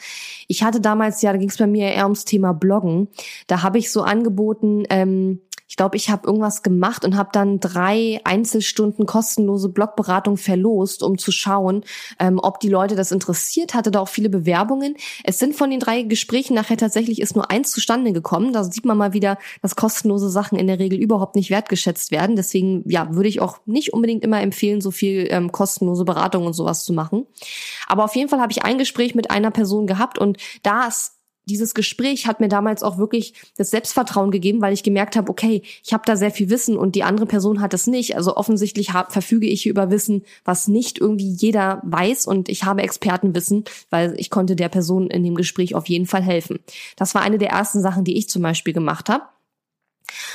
Ich hatte damals ja, da ging es bei mir eher ums Thema Bloggen. Da habe ich so angeboten. Ähm, ich glaube, ich habe irgendwas gemacht und habe dann drei Einzelstunden kostenlose Blogberatung verlost, um zu schauen, ähm, ob die Leute das interessiert. Hatte da auch viele Bewerbungen. Es sind von den drei Gesprächen nachher tatsächlich ist nur eins zustande gekommen. Da sieht man mal wieder, dass kostenlose Sachen in der Regel überhaupt nicht wertgeschätzt werden. Deswegen ja, würde ich auch nicht unbedingt immer empfehlen, so viel ähm, kostenlose Beratung und sowas zu machen. Aber auf jeden Fall habe ich ein Gespräch mit einer Person gehabt und das dieses Gespräch hat mir damals auch wirklich das Selbstvertrauen gegeben, weil ich gemerkt habe, okay, ich habe da sehr viel Wissen und die andere Person hat es nicht. Also offensichtlich hab, verfüge ich über Wissen, was nicht irgendwie jeder weiß und ich habe Expertenwissen, weil ich konnte der Person in dem Gespräch auf jeden Fall helfen. Das war eine der ersten Sachen, die ich zum Beispiel gemacht habe.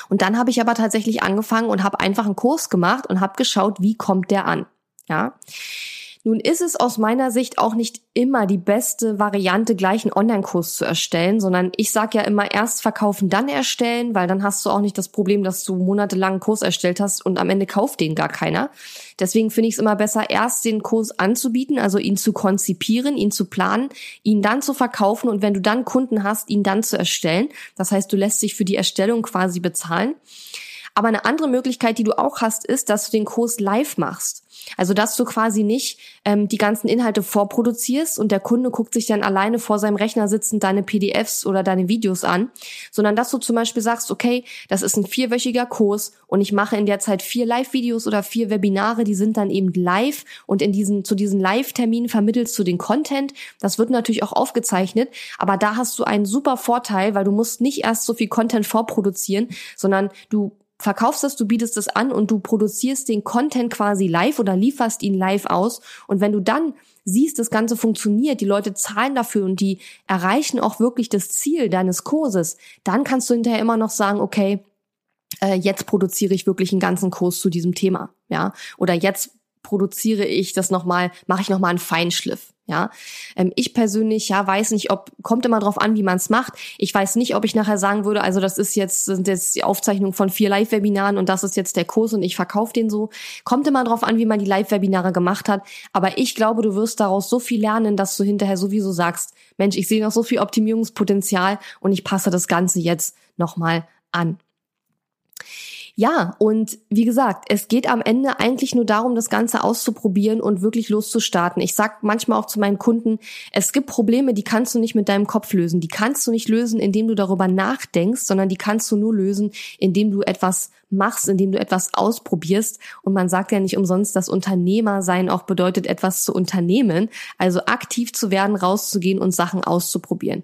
Und dann habe ich aber tatsächlich angefangen und habe einfach einen Kurs gemacht und habe geschaut, wie kommt der an. Ja. Nun ist es aus meiner Sicht auch nicht immer die beste Variante, gleich einen Online-Kurs zu erstellen, sondern ich sage ja immer erst verkaufen, dann erstellen, weil dann hast du auch nicht das Problem, dass du monatelang einen Kurs erstellt hast und am Ende kauft den gar keiner. Deswegen finde ich es immer besser, erst den Kurs anzubieten, also ihn zu konzipieren, ihn zu planen, ihn dann zu verkaufen und wenn du dann Kunden hast, ihn dann zu erstellen. Das heißt, du lässt dich für die Erstellung quasi bezahlen. Aber eine andere Möglichkeit, die du auch hast, ist, dass du den Kurs live machst. Also dass du quasi nicht ähm, die ganzen Inhalte vorproduzierst und der Kunde guckt sich dann alleine vor seinem Rechner sitzend deine PDFs oder deine Videos an, sondern dass du zum Beispiel sagst, okay, das ist ein vierwöchiger Kurs und ich mache in der Zeit vier Live-Videos oder vier Webinare, die sind dann eben live und in diesen, zu diesen Live-Terminen vermittelst du den Content. Das wird natürlich auch aufgezeichnet, aber da hast du einen super Vorteil, weil du musst nicht erst so viel Content vorproduzieren, sondern du verkaufst das, du bietest es an und du produzierst den Content quasi live oder lieferst ihn live aus. Und wenn du dann siehst, das Ganze funktioniert, die Leute zahlen dafür und die erreichen auch wirklich das Ziel deines Kurses, dann kannst du hinterher immer noch sagen, okay, äh, jetzt produziere ich wirklich einen ganzen Kurs zu diesem Thema, ja, oder jetzt produziere ich das nochmal, mache ich nochmal einen Feinschliff. Ja, ähm, ich persönlich ja weiß nicht, ob kommt immer drauf an, wie man es macht. Ich weiß nicht, ob ich nachher sagen würde, also das ist jetzt sind jetzt die Aufzeichnung von vier Live-Webinaren und das ist jetzt der Kurs und ich verkaufe den so. Kommt immer drauf an, wie man die Live-Webinare gemacht hat. Aber ich glaube, du wirst daraus so viel lernen, dass du hinterher sowieso sagst, Mensch, ich sehe noch so viel Optimierungspotenzial und ich passe das Ganze jetzt nochmal an. Ja, und wie gesagt, es geht am Ende eigentlich nur darum, das Ganze auszuprobieren und wirklich loszustarten. Ich sag manchmal auch zu meinen Kunden, es gibt Probleme, die kannst du nicht mit deinem Kopf lösen. Die kannst du nicht lösen, indem du darüber nachdenkst, sondern die kannst du nur lösen, indem du etwas machst, indem du etwas ausprobierst. Und man sagt ja nicht umsonst, dass Unternehmer sein auch bedeutet, etwas zu unternehmen, also aktiv zu werden, rauszugehen und Sachen auszuprobieren.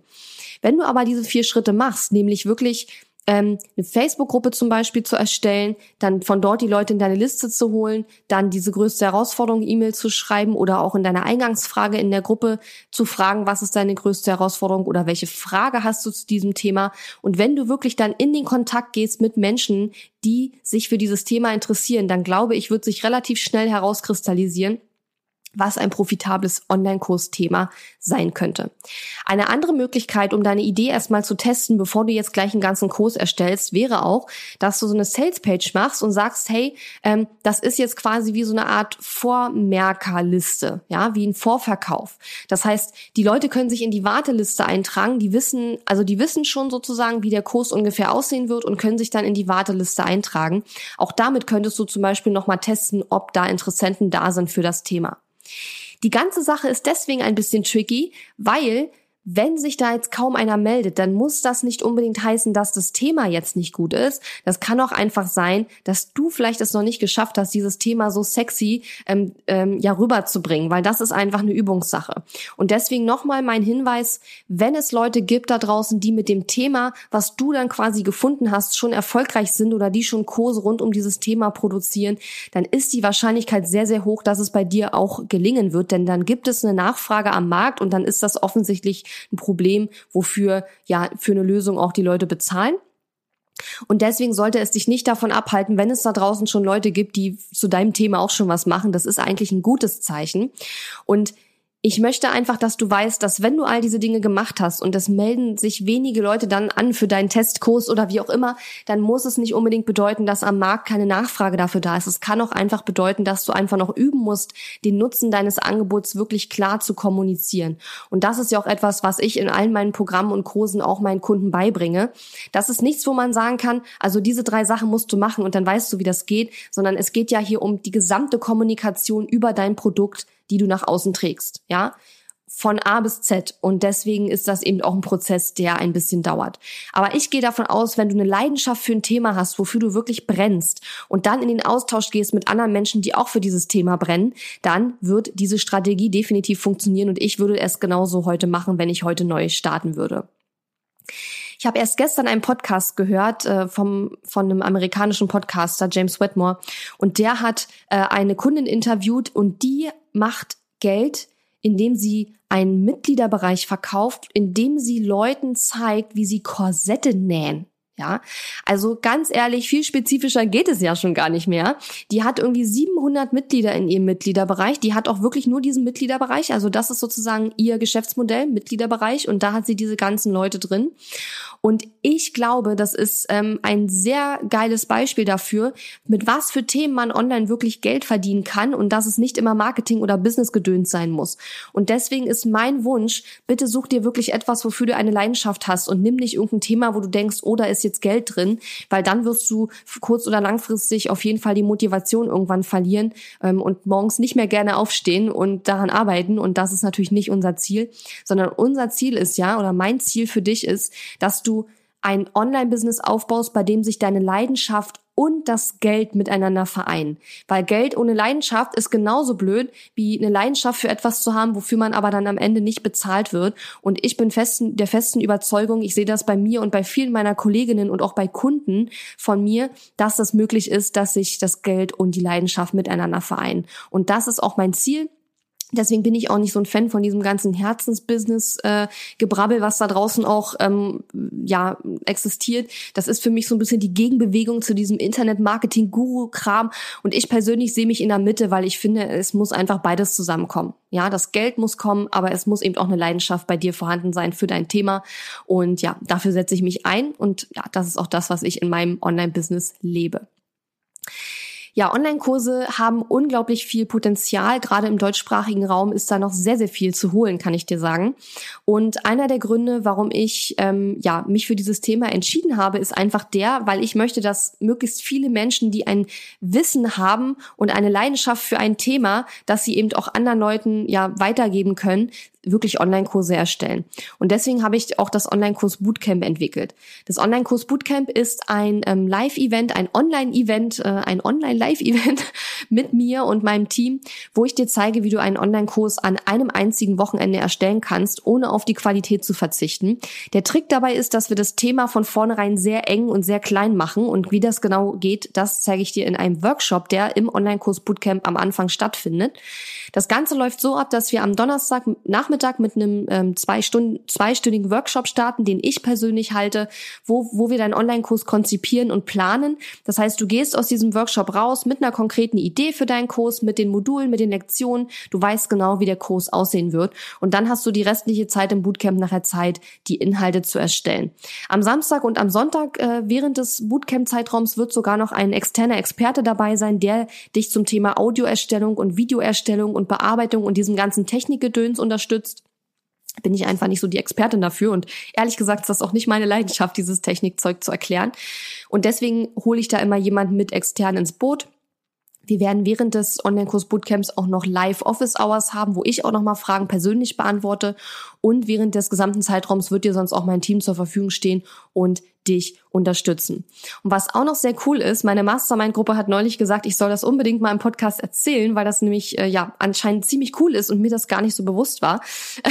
Wenn du aber diese vier Schritte machst, nämlich wirklich ähm, eine Facebook-Gruppe zum Beispiel zu erstellen, dann von dort die Leute in deine Liste zu holen, dann diese größte Herausforderung E-Mail zu schreiben oder auch in deiner Eingangsfrage in der Gruppe zu fragen, was ist deine größte Herausforderung oder welche Frage hast du zu diesem Thema. Und wenn du wirklich dann in den Kontakt gehst mit Menschen, die sich für dieses Thema interessieren, dann glaube ich, wird sich relativ schnell herauskristallisieren, was ein profitables Online-Kursthema sein könnte. Eine andere Möglichkeit, um deine Idee erstmal zu testen, bevor du jetzt gleich einen ganzen Kurs erstellst, wäre auch, dass du so eine Sales-Page machst und sagst, hey, ähm, das ist jetzt quasi wie so eine Art Vormerkerliste, ja, wie ein Vorverkauf. Das heißt, die Leute können sich in die Warteliste eintragen, die wissen, also die wissen schon sozusagen, wie der Kurs ungefähr aussehen wird und können sich dann in die Warteliste eintragen. Auch damit könntest du zum Beispiel nochmal testen, ob da Interessenten da sind für das Thema. Die ganze Sache ist deswegen ein bisschen tricky, weil wenn sich da jetzt kaum einer meldet, dann muss das nicht unbedingt heißen, dass das Thema jetzt nicht gut ist. Das kann auch einfach sein, dass du vielleicht es noch nicht geschafft hast, dieses Thema so sexy ähm, ähm, ja rüberzubringen, weil das ist einfach eine Übungssache. Und deswegen nochmal mein Hinweis, wenn es Leute gibt da draußen, die mit dem Thema, was du dann quasi gefunden hast, schon erfolgreich sind oder die schon Kurse rund um dieses Thema produzieren, dann ist die Wahrscheinlichkeit sehr, sehr hoch, dass es bei dir auch gelingen wird, denn dann gibt es eine Nachfrage am Markt und dann ist das offensichtlich ein Problem, wofür ja für eine Lösung auch die Leute bezahlen. Und deswegen sollte es dich nicht davon abhalten, wenn es da draußen schon Leute gibt, die zu deinem Thema auch schon was machen. Das ist eigentlich ein gutes Zeichen. Und ich möchte einfach, dass du weißt, dass wenn du all diese Dinge gemacht hast und es melden sich wenige Leute dann an für deinen Testkurs oder wie auch immer, dann muss es nicht unbedingt bedeuten, dass am Markt keine Nachfrage dafür da ist. Es kann auch einfach bedeuten, dass du einfach noch üben musst, den Nutzen deines Angebots wirklich klar zu kommunizieren. Und das ist ja auch etwas, was ich in allen meinen Programmen und Kursen auch meinen Kunden beibringe. Das ist nichts, wo man sagen kann, also diese drei Sachen musst du machen und dann weißt du, wie das geht, sondern es geht ja hier um die gesamte Kommunikation über dein Produkt, die du nach außen trägst, ja? Von A bis Z. Und deswegen ist das eben auch ein Prozess, der ein bisschen dauert. Aber ich gehe davon aus, wenn du eine Leidenschaft für ein Thema hast, wofür du wirklich brennst und dann in den Austausch gehst mit anderen Menschen, die auch für dieses Thema brennen, dann wird diese Strategie definitiv funktionieren und ich würde es genauso heute machen, wenn ich heute neu starten würde. Ich habe erst gestern einen Podcast gehört äh, vom, von einem amerikanischen Podcaster, James Wetmore, und der hat äh, eine Kundin interviewt und die macht Geld, indem sie einen Mitgliederbereich verkauft, indem sie Leuten zeigt, wie sie Korsette nähen. Ja, also ganz ehrlich, viel spezifischer geht es ja schon gar nicht mehr. Die hat irgendwie 700 Mitglieder in ihrem Mitgliederbereich. Die hat auch wirklich nur diesen Mitgliederbereich. Also das ist sozusagen ihr Geschäftsmodell, Mitgliederbereich. Und da hat sie diese ganzen Leute drin. Und ich glaube, das ist ähm, ein sehr geiles Beispiel dafür, mit was für Themen man online wirklich Geld verdienen kann und dass es nicht immer Marketing oder Businessgedöns sein muss. Und deswegen ist mein Wunsch, bitte such dir wirklich etwas, wofür du eine Leidenschaft hast und nimm nicht irgendein Thema, wo du denkst, oh, da ist jetzt Geld drin, weil dann wirst du kurz- oder langfristig auf jeden Fall die Motivation irgendwann verlieren ähm, und morgens nicht mehr gerne aufstehen und daran arbeiten. Und das ist natürlich nicht unser Ziel, sondern unser Ziel ist ja, oder mein Ziel für dich ist, dass du ein Online-Business aufbaust, bei dem sich deine Leidenschaft und das Geld miteinander vereinen. Weil Geld ohne Leidenschaft ist genauso blöd, wie eine Leidenschaft für etwas zu haben, wofür man aber dann am Ende nicht bezahlt wird. Und ich bin festen, der festen Überzeugung, ich sehe das bei mir und bei vielen meiner Kolleginnen und auch bei Kunden von mir, dass das möglich ist, dass sich das Geld und die Leidenschaft miteinander vereinen. Und das ist auch mein Ziel. Deswegen bin ich auch nicht so ein Fan von diesem ganzen Herzensbusiness-Gebrabbel, äh, was da draußen auch ähm, ja existiert. Das ist für mich so ein bisschen die Gegenbewegung zu diesem Internet-Marketing-Guru-Kram. Und ich persönlich sehe mich in der Mitte, weil ich finde, es muss einfach beides zusammenkommen. Ja, das Geld muss kommen, aber es muss eben auch eine Leidenschaft bei dir vorhanden sein für dein Thema. Und ja, dafür setze ich mich ein. Und ja, das ist auch das, was ich in meinem Online-Business lebe. Ja, Online-Kurse haben unglaublich viel Potenzial. Gerade im deutschsprachigen Raum ist da noch sehr, sehr viel zu holen, kann ich dir sagen. Und einer der Gründe, warum ich ähm, ja mich für dieses Thema entschieden habe, ist einfach der, weil ich möchte, dass möglichst viele Menschen, die ein Wissen haben und eine Leidenschaft für ein Thema, dass sie eben auch anderen Leuten ja weitergeben können, wirklich Online-Kurse erstellen. Und deswegen habe ich auch das Online-Kurs Bootcamp entwickelt. Das Online-Kurs Bootcamp ist ein ähm, Live-Event, ein Online-Event, äh, ein Online-Live-Event (laughs) mit mir und meinem Team, wo ich dir zeige, wie du einen Online-Kurs an einem einzigen Wochenende erstellen kannst, ohne auf die Qualität zu verzichten. Der Trick dabei ist, dass wir das Thema von vornherein sehr eng und sehr klein machen und wie das genau geht, das zeige ich dir in einem Workshop, der im Online-Kurs Bootcamp am Anfang stattfindet. Das Ganze läuft so ab, dass wir am Donnerstag Nachmittag mit einem ähm, zwei Stunden, zweistündigen Workshop starten, den ich persönlich halte, wo, wo wir deinen Online-Kurs konzipieren und planen. Das heißt, du gehst aus diesem Workshop raus mit einer konkreten Idee für deinen Kurs, mit den Modulen, mit den Lektionen. Du weißt genau, wie der Kurs aussehen wird. Und dann hast du die restliche Zeit im Bootcamp nachher Zeit, die Inhalte zu erstellen. Am Samstag und am Sonntag äh, während des Bootcamp-Zeitraums wird sogar noch ein externer Experte dabei sein, der dich zum Thema Audioerstellung und Videoerstellung und Bearbeitung und diesem ganzen Technikgedöns unterstützt bin ich einfach nicht so die Expertin dafür und ehrlich gesagt ist das auch nicht meine Leidenschaft, dieses Technikzeug zu erklären. Und deswegen hole ich da immer jemanden mit extern ins Boot. Wir werden während des Online-Kurs Bootcamps auch noch Live Office Hours haben, wo ich auch noch mal Fragen persönlich beantworte. Und während des gesamten Zeitraums wird dir sonst auch mein Team zur Verfügung stehen und dich unterstützen. Und was auch noch sehr cool ist, meine Mastermind-Gruppe hat neulich gesagt, ich soll das unbedingt mal im Podcast erzählen, weil das nämlich äh, ja anscheinend ziemlich cool ist und mir das gar nicht so bewusst war.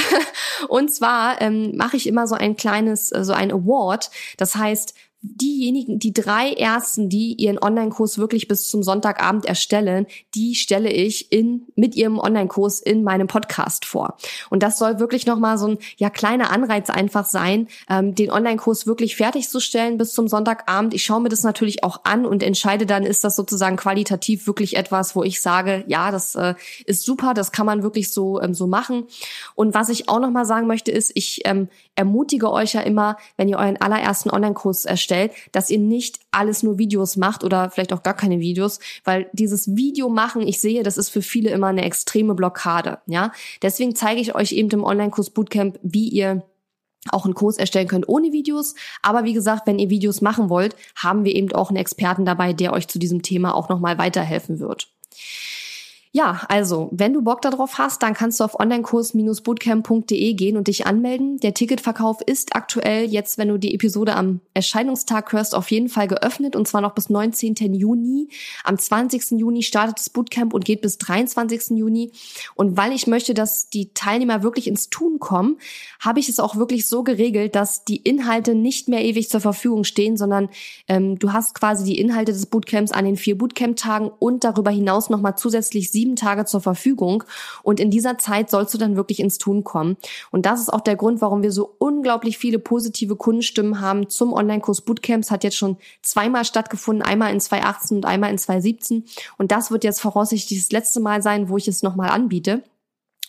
(laughs) und zwar ähm, mache ich immer so ein kleines, äh, so ein Award. Das heißt, diejenigen, die drei ersten, die ihren Online-Kurs wirklich bis zum Sonntagabend erstellen, die stelle ich in, mit ihrem Online-Kurs in meinem Podcast vor. Und das soll wirklich nochmal so ein, ja, kleiner Anreiz einfach sein, ähm, den Online-Kurs wirklich fertigzustellen bis zum Sonntagabend. Ich schaue mir das natürlich auch an und entscheide dann, ist das sozusagen qualitativ wirklich etwas, wo ich sage, ja, das äh, ist super, das kann man wirklich so, ähm, so machen. Und was ich auch nochmal sagen möchte, ist, ich ähm, ermutige euch ja immer, wenn ihr euren allerersten Online-Kurs erstellt, stellt, dass ihr nicht alles nur Videos macht oder vielleicht auch gar keine Videos, weil dieses Video machen, ich sehe, das ist für viele immer eine extreme Blockade, ja. Deswegen zeige ich euch eben im Online-Kurs Bootcamp, wie ihr auch einen Kurs erstellen könnt ohne Videos. Aber wie gesagt, wenn ihr Videos machen wollt, haben wir eben auch einen Experten dabei, der euch zu diesem Thema auch nochmal weiterhelfen wird. Ja, also, wenn du Bock darauf hast, dann kannst du auf onlinekurs-bootcamp.de gehen und dich anmelden. Der Ticketverkauf ist aktuell jetzt, wenn du die Episode am Erscheinungstag hörst, auf jeden Fall geöffnet und zwar noch bis 19. Juni. Am 20. Juni startet das Bootcamp und geht bis 23. Juni. Und weil ich möchte, dass die Teilnehmer wirklich ins Tun kommen, habe ich es auch wirklich so geregelt, dass die Inhalte nicht mehr ewig zur Verfügung stehen, sondern ähm, du hast quasi die Inhalte des Bootcamps an den vier Bootcamp-Tagen und darüber hinaus nochmal zusätzlich sieben Tage zur Verfügung. Und in dieser Zeit sollst du dann wirklich ins Tun kommen. Und das ist auch der Grund, warum wir so unglaublich viele positive Kundenstimmen haben zum Online-Kurs Bootcamps. Hat jetzt schon zweimal stattgefunden, einmal in 2018 und einmal in 2017. Und das wird jetzt voraussichtlich das letzte Mal sein, wo ich es nochmal anbiete.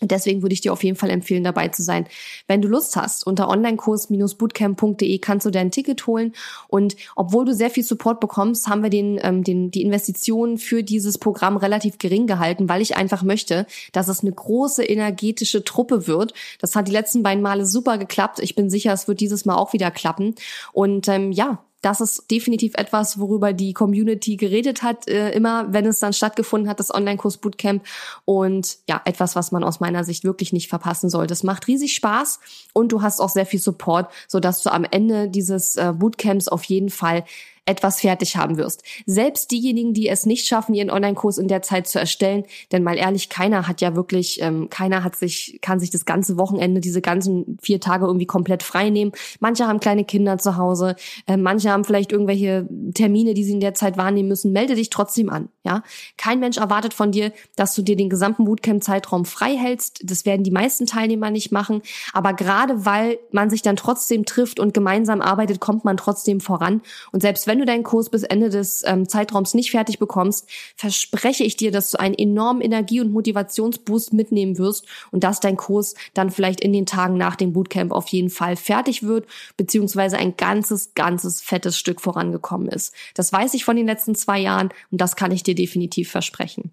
Deswegen würde ich dir auf jeden Fall empfehlen, dabei zu sein. Wenn du Lust hast, unter onlinekurs-bootcamp.de kannst du dein Ticket holen. Und obwohl du sehr viel Support bekommst, haben wir den, ähm, den, die Investitionen für dieses Programm relativ gering gehalten, weil ich einfach möchte, dass es eine große energetische Truppe wird. Das hat die letzten beiden Male super geklappt. Ich bin sicher, es wird dieses Mal auch wieder klappen. Und ähm, ja, das ist definitiv etwas, worüber die Community geredet hat, äh, immer wenn es dann stattgefunden hat, das Online-Kurs Bootcamp. Und ja, etwas, was man aus meiner Sicht wirklich nicht verpassen sollte. Es macht riesig Spaß und du hast auch sehr viel Support, sodass du am Ende dieses äh, Bootcamps auf jeden Fall etwas fertig haben wirst. Selbst diejenigen, die es nicht schaffen, ihren Online-Kurs in der Zeit zu erstellen, denn mal ehrlich, keiner hat ja wirklich, ähm, keiner hat sich, kann sich das ganze Wochenende, diese ganzen vier Tage irgendwie komplett frei nehmen. Manche haben kleine Kinder zu Hause, äh, manche haben vielleicht irgendwelche Termine, die sie in der Zeit wahrnehmen müssen. Melde dich trotzdem an. Ja, kein Mensch erwartet von dir, dass du dir den gesamten Bootcamp-Zeitraum frei hältst. Das werden die meisten Teilnehmer nicht machen. Aber gerade weil man sich dann trotzdem trifft und gemeinsam arbeitet, kommt man trotzdem voran. Und selbst wenn wenn du deinen Kurs bis Ende des ähm, Zeitraums nicht fertig bekommst, verspreche ich dir, dass du einen enormen Energie- und Motivationsboost mitnehmen wirst und dass dein Kurs dann vielleicht in den Tagen nach dem Bootcamp auf jeden Fall fertig wird, beziehungsweise ein ganzes, ganzes fettes Stück vorangekommen ist. Das weiß ich von den letzten zwei Jahren und das kann ich dir definitiv versprechen.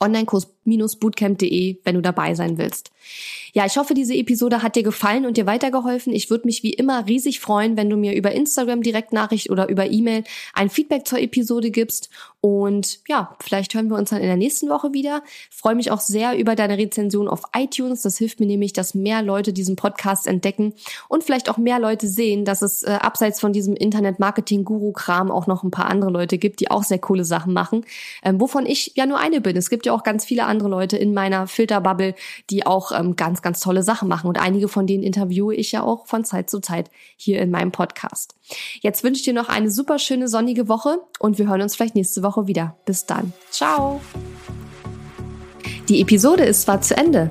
Onlinekurs-bootcamp.de, wenn du dabei sein willst. Ja, ich hoffe, diese Episode hat dir gefallen und dir weitergeholfen. Ich würde mich wie immer riesig freuen, wenn du mir über Instagram Direktnachricht oder über E-Mail ein Feedback zur Episode gibst. Und ja, vielleicht hören wir uns dann in der nächsten Woche wieder. freue mich auch sehr über deine Rezension auf iTunes. Das hilft mir nämlich, dass mehr Leute diesen Podcast entdecken und vielleicht auch mehr Leute sehen, dass es äh, abseits von diesem Internet-Marketing-Guru-Kram auch noch ein paar andere Leute gibt, die auch sehr coole Sachen machen, ähm, wovon ich ja nur eine bin. Es gibt ja auch ganz viele andere Leute in meiner Filterbubble, die auch ähm, ganz, ganz tolle Sachen machen. Und einige von denen interviewe ich ja auch von Zeit zu Zeit hier in meinem Podcast. Jetzt wünsche ich dir noch eine super schöne sonnige Woche und wir hören uns vielleicht nächste Woche wieder. Bis dann. Ciao. Die Episode ist zwar zu Ende,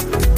you